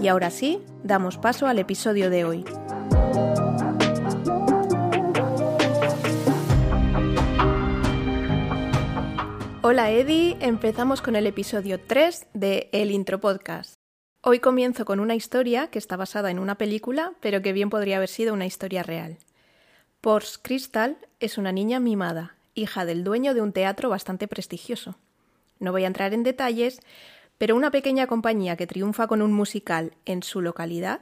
Y ahora sí, damos paso al episodio de hoy. Hola Eddie, empezamos con el episodio 3 de El Intro Podcast. Hoy comienzo con una historia que está basada en una película, pero que bien podría haber sido una historia real. Pors Crystal es una niña mimada, hija del dueño de un teatro bastante prestigioso. No voy a entrar en detalles, pero una pequeña compañía que triunfa con un musical en su localidad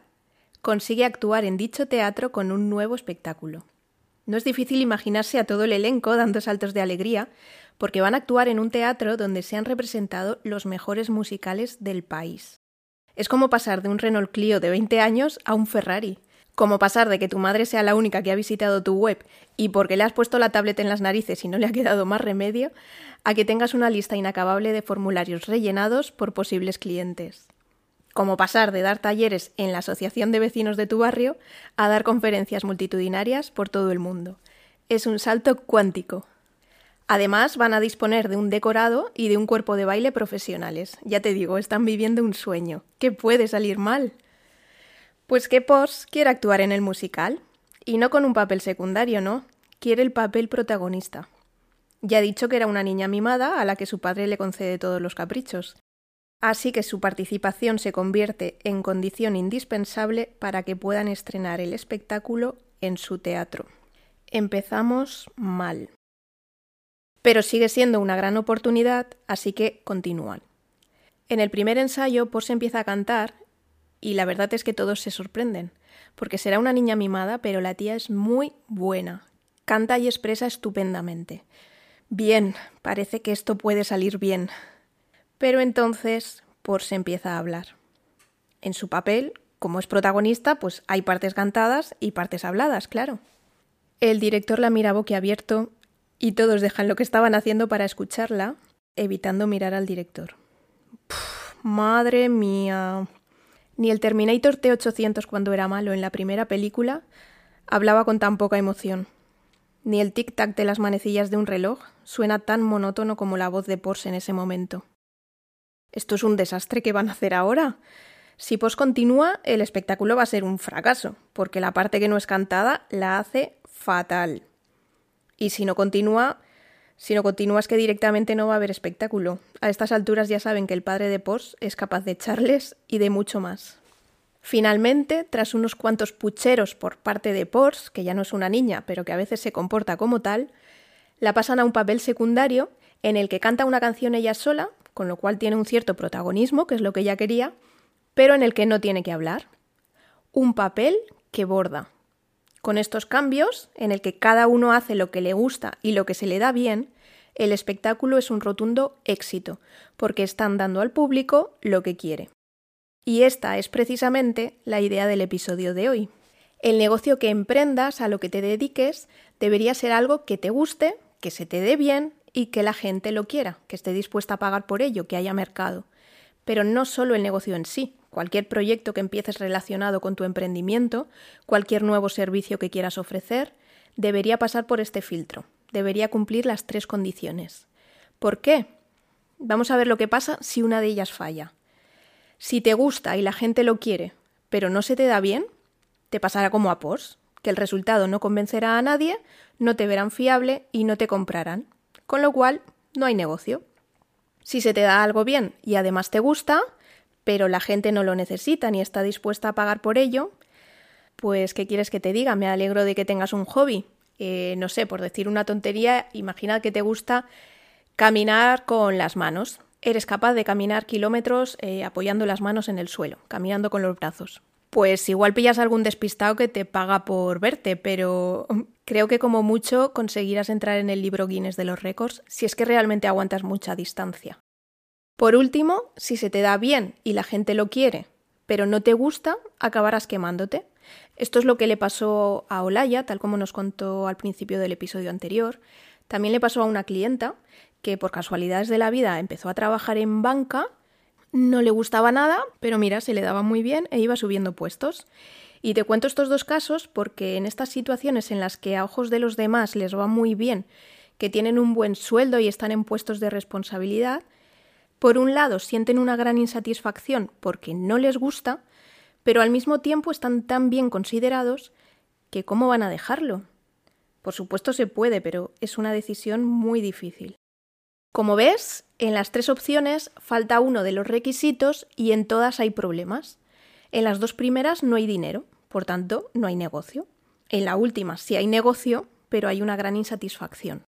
consigue actuar en dicho teatro con un nuevo espectáculo. No es difícil imaginarse a todo el elenco dando saltos de alegría, porque van a actuar en un teatro donde se han representado los mejores musicales del país. Es como pasar de un Renault Clio de 20 años a un Ferrari como pasar de que tu madre sea la única que ha visitado tu web y porque le has puesto la tablet en las narices y no le ha quedado más remedio, a que tengas una lista inacabable de formularios rellenados por posibles clientes. Como pasar de dar talleres en la asociación de vecinos de tu barrio a dar conferencias multitudinarias por todo el mundo. Es un salto cuántico. Además, van a disponer de un decorado y de un cuerpo de baile profesionales. Ya te digo, están viviendo un sueño. ¿Qué puede salir mal? Pues que Pors quiere actuar en el musical. Y no con un papel secundario, no. Quiere el papel protagonista. Ya ha dicho que era una niña mimada a la que su padre le concede todos los caprichos. Así que su participación se convierte en condición indispensable para que puedan estrenar el espectáculo en su teatro. Empezamos mal. Pero sigue siendo una gran oportunidad, así que continúan. En el primer ensayo, Pors empieza a cantar y la verdad es que todos se sorprenden, porque será una niña mimada, pero la tía es muy buena. Canta y expresa estupendamente. Bien, parece que esto puede salir bien. Pero entonces Por se empieza a hablar. En su papel, como es protagonista, pues hay partes cantadas y partes habladas, claro. El director la mira boquiabierto y todos dejan lo que estaban haciendo para escucharla, evitando mirar al director. madre mía. Ni el Terminator T-800 cuando era malo en la primera película hablaba con tan poca emoción. Ni el tic-tac de las manecillas de un reloj suena tan monótono como la voz de Porsche en ese momento. Esto es un desastre que van a hacer ahora. Si Porsche continúa, el espectáculo va a ser un fracaso, porque la parte que no es cantada la hace fatal. Y si no continúa, si no continúa es que directamente no va a haber espectáculo. A estas alturas ya saben que el padre de Pors es capaz de echarles y de mucho más. Finalmente, tras unos cuantos pucheros por parte de Pors, que ya no es una niña, pero que a veces se comporta como tal, la pasan a un papel secundario en el que canta una canción ella sola, con lo cual tiene un cierto protagonismo, que es lo que ella quería, pero en el que no tiene que hablar. Un papel que borda. Con estos cambios, en el que cada uno hace lo que le gusta y lo que se le da bien, el espectáculo es un rotundo éxito, porque están dando al público lo que quiere. Y esta es precisamente la idea del episodio de hoy. El negocio que emprendas, a lo que te dediques, debería ser algo que te guste, que se te dé bien y que la gente lo quiera, que esté dispuesta a pagar por ello, que haya mercado. Pero no solo el negocio en sí, Cualquier proyecto que empieces relacionado con tu emprendimiento, cualquier nuevo servicio que quieras ofrecer, debería pasar por este filtro, debería cumplir las tres condiciones. ¿Por qué? Vamos a ver lo que pasa si una de ellas falla. Si te gusta y la gente lo quiere, pero no se te da bien, te pasará como a POS, que el resultado no convencerá a nadie, no te verán fiable y no te comprarán, con lo cual no hay negocio. Si se te da algo bien y además te gusta, pero la gente no lo necesita ni está dispuesta a pagar por ello, pues ¿qué quieres que te diga? Me alegro de que tengas un hobby. Eh, no sé, por decir una tontería, imagina que te gusta caminar con las manos. Eres capaz de caminar kilómetros eh, apoyando las manos en el suelo, caminando con los brazos. Pues igual pillas algún despistado que te paga por verte, pero creo que como mucho conseguirás entrar en el libro Guinness de los récords si es que realmente aguantas mucha distancia. Por último, si se te da bien y la gente lo quiere, pero no te gusta, acabarás quemándote. Esto es lo que le pasó a Olaya, tal como nos contó al principio del episodio anterior. También le pasó a una clienta que por casualidades de la vida empezó a trabajar en banca, no le gustaba nada, pero mira, se le daba muy bien e iba subiendo puestos. Y te cuento estos dos casos porque en estas situaciones en las que a ojos de los demás les va muy bien, que tienen un buen sueldo y están en puestos de responsabilidad, por un lado sienten una gran insatisfacción porque no les gusta, pero al mismo tiempo están tan bien considerados que ¿cómo van a dejarlo? Por supuesto se puede, pero es una decisión muy difícil. Como ves, en las tres opciones falta uno de los requisitos y en todas hay problemas. En las dos primeras no hay dinero, por tanto no hay negocio. En la última sí hay negocio, pero hay una gran insatisfacción.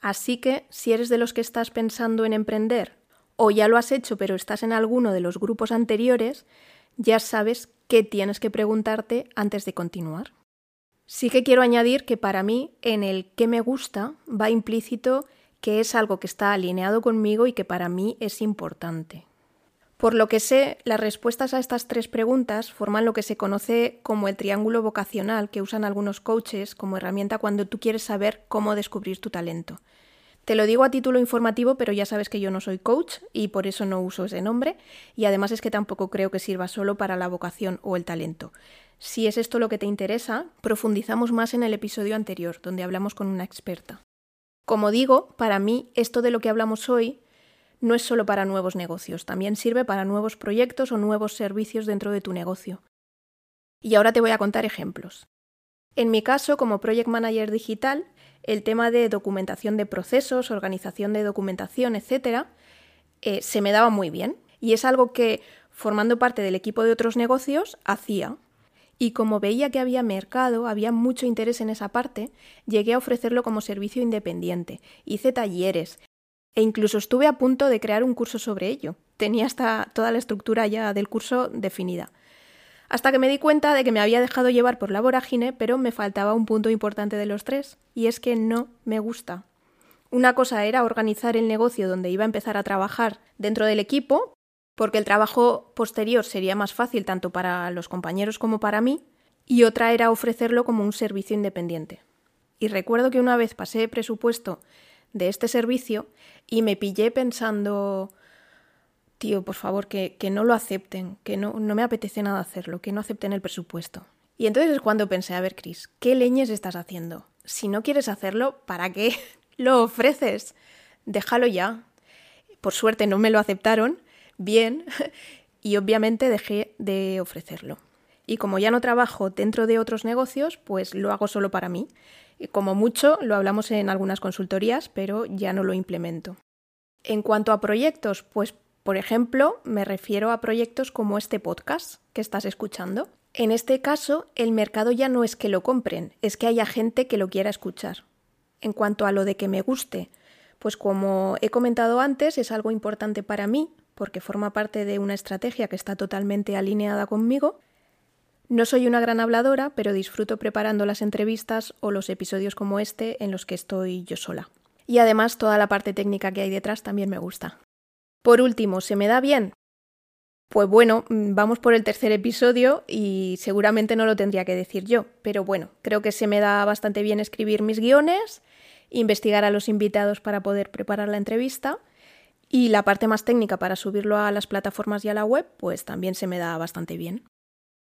Así que, si eres de los que estás pensando en emprender o ya lo has hecho pero estás en alguno de los grupos anteriores, ya sabes qué tienes que preguntarte antes de continuar. Sí que quiero añadir que para mí en el que me gusta va implícito que es algo que está alineado conmigo y que para mí es importante. Por lo que sé, las respuestas a estas tres preguntas forman lo que se conoce como el triángulo vocacional que usan algunos coaches como herramienta cuando tú quieres saber cómo descubrir tu talento. Te lo digo a título informativo, pero ya sabes que yo no soy coach y por eso no uso ese nombre, y además es que tampoco creo que sirva solo para la vocación o el talento. Si es esto lo que te interesa, profundizamos más en el episodio anterior, donde hablamos con una experta. Como digo, para mí esto de lo que hablamos hoy no es solo para nuevos negocios, también sirve para nuevos proyectos o nuevos servicios dentro de tu negocio. Y ahora te voy a contar ejemplos. En mi caso, como Project Manager Digital, el tema de documentación de procesos, organización de documentación, etc., eh, se me daba muy bien. Y es algo que, formando parte del equipo de otros negocios, hacía. Y como veía que había mercado, había mucho interés en esa parte, llegué a ofrecerlo como servicio independiente. Hice talleres e incluso estuve a punto de crear un curso sobre ello. Tenía hasta toda la estructura ya del curso definida. Hasta que me di cuenta de que me había dejado llevar por la vorágine, pero me faltaba un punto importante de los tres, y es que no me gusta. Una cosa era organizar el negocio donde iba a empezar a trabajar dentro del equipo, porque el trabajo posterior sería más fácil tanto para los compañeros como para mí, y otra era ofrecerlo como un servicio independiente. Y recuerdo que una vez pasé presupuesto de este servicio y me pillé pensando, tío, por favor, que, no lo acepten, que no, no me apetece nada hacerlo, que no acepten el presupuesto. Y entonces es cuando pensé, a ver, Cris, ¿qué leñes estás haciendo? Si no quieres hacerlo, ¿para qué lo ofreces? Déjalo ya. Por suerte no me lo aceptaron, bien y obviamente dejé de ofrecerlo. Y como ya no trabajo dentro de otros negocios, pues lo hago solo para mí. Como mucho lo hablamos en algunas consultorías, pero ya no lo implemento. En cuanto a proyectos, pues por ejemplo, me refiero a proyectos como este podcast que estás escuchando. En este caso, el mercado ya no es que lo compren, es que haya gente que lo quiera escuchar. En cuanto a lo de que me guste, pues como he comentado antes, es algo importante para mí, porque forma parte de una estrategia que está totalmente alineada conmigo. No soy una gran habladora, pero disfruto preparando las entrevistas o los episodios como este en los que estoy yo sola. Y además toda la parte técnica que hay detrás también me gusta. Por último, ¿se me da bien? Pues bueno, mm, vamos por el tercer episodio y seguramente no lo tendría que decir yo, pero bueno, creo que se me da bastante bien escribir mis guiones, investigar a los invitados para poder preparar la entrevista y la parte más técnica para subirlo a las plataformas y a la web, pues también se me da bastante bien.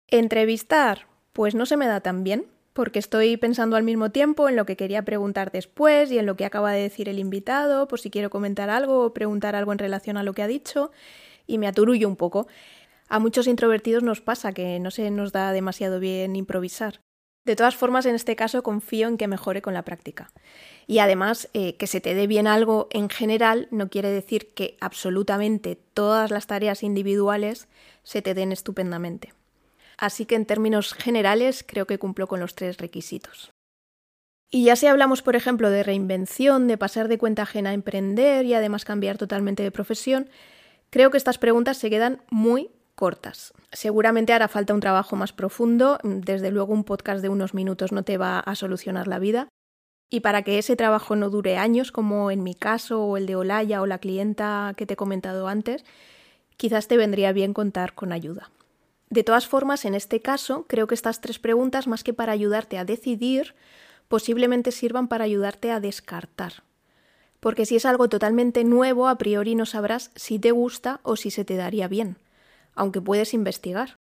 Entrevistar, pues no se me da tan bien, porque estoy pensando al mismo tiempo en lo que quería preguntar después y en lo que acaba de decir el invitado, por si quiero comentar algo o preguntar algo en relación a lo que ha dicho, y me aturullo un poco. A muchos introvertidos nos pasa que no se nos da demasiado bien improvisar. De todas formas, en este caso confío en que mejore con la práctica. Y además, eh, que se te dé bien algo en general no quiere decir que absolutamente todas las tareas individuales se te den estupendamente. Así que en términos generales creo que cumplo con los tres requisitos. Y ya si hablamos, por ejemplo, de reinvención, de pasar de cuenta ajena a emprender y además cambiar totalmente de profesión, creo que estas preguntas se quedan muy cortas. Seguramente hará falta un trabajo más profundo, desde luego un podcast de unos minutos no te va a solucionar la vida. Y para que ese trabajo no dure años, como en mi caso o el de Olaya o la clienta que te he comentado antes, quizás te vendría bien contar con ayuda. De todas formas, en este caso, creo que estas tres preguntas, más que para ayudarte a decidir, posiblemente sirvan para ayudarte a descartar. Porque si es algo totalmente nuevo, a priori no sabrás si te gusta o si se te daría bien, aunque puedes investigar.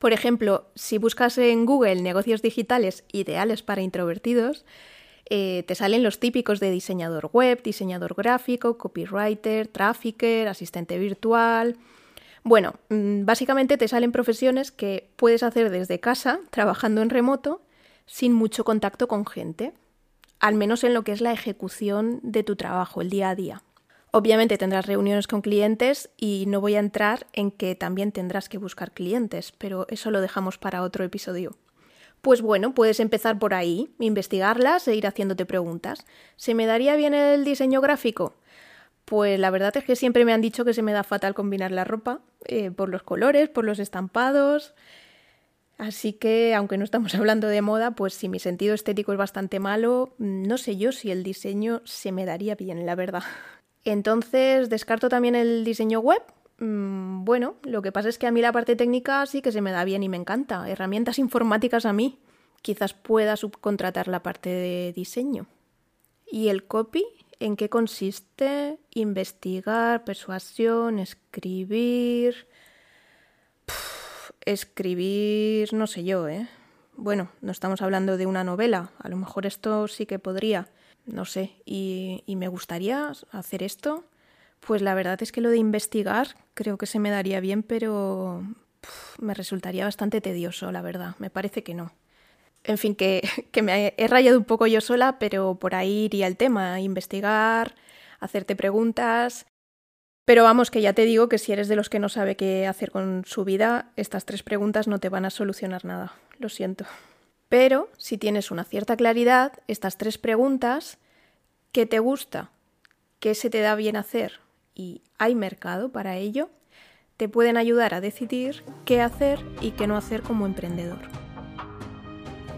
Por ejemplo, si buscas en Google negocios digitales ideales para introvertidos, eh, te salen los típicos de diseñador web, diseñador gráfico, copywriter, trafficker, asistente virtual. Bueno, mm, básicamente te salen profesiones que puedes hacer desde casa, trabajando en remoto, sin mucho contacto con gente, al menos en lo que es la ejecución de tu trabajo, el día a día. Obviamente tendrás reuniones con clientes y no voy a entrar en que también tendrás que buscar clientes, pero eso lo dejamos para otro episodio. Pues bueno, puedes empezar por ahí, investigarlas e ir haciéndote preguntas. ¿Se me daría bien el diseño gráfico? Pues la verdad es que siempre me han dicho que se me da fatal combinar la ropa, eh, por los colores, por los estampados. Así que, aunque no estamos hablando de moda, pues si mi sentido estético es bastante malo, no sé yo si el diseño se me daría bien, la verdad. Entonces, ¿descarto también el diseño web? Mm, bueno, lo que pasa es que a mí la parte técnica sí que se me da bien y me encanta. Herramientas informáticas a mí. Quizás pueda subcontratar la parte de diseño. ¿Y el copy? ¿En qué consiste? Investigar, persuasión, escribir. escribir, no sé yo, ¿eh? Bueno, no estamos hablando de una novela. A lo mejor esto sí que podría no sé, y, me gustaría hacer esto. Pues la verdad es que lo de investigar creo que se me daría bien, pero me resultaría bastante tedioso, la verdad. Me parece que no. En fin, que, me he rayado un poco yo sola, pero por ahí iría el tema, investigar, hacerte preguntas. Pero vamos, que ya te digo que si eres de los que no sabe qué hacer con su vida, estas tres preguntas no te van a solucionar nada. Lo siento. Pero si tienes una cierta claridad, estas tres preguntas, ¿qué te gusta? ¿Qué se te da bien hacer? ¿Y hay mercado para ello? Te pueden ayudar a decidir qué hacer y qué no hacer como emprendedor.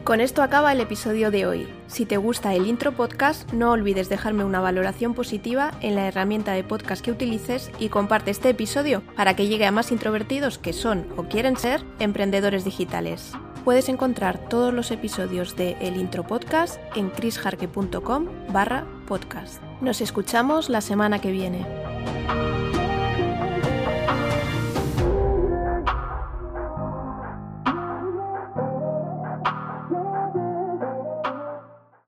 Con esto acaba el episodio de hoy. Si te gusta el intro podcast, no olvides dejarme una valoración positiva en la herramienta de podcast que utilices y comparte este episodio para que llegue a más introvertidos que son o quieren ser emprendedores digitales. Puedes encontrar todos los episodios de El Intro Podcast en chrisjarque.com barra podcast. Nos escuchamos la semana que viene.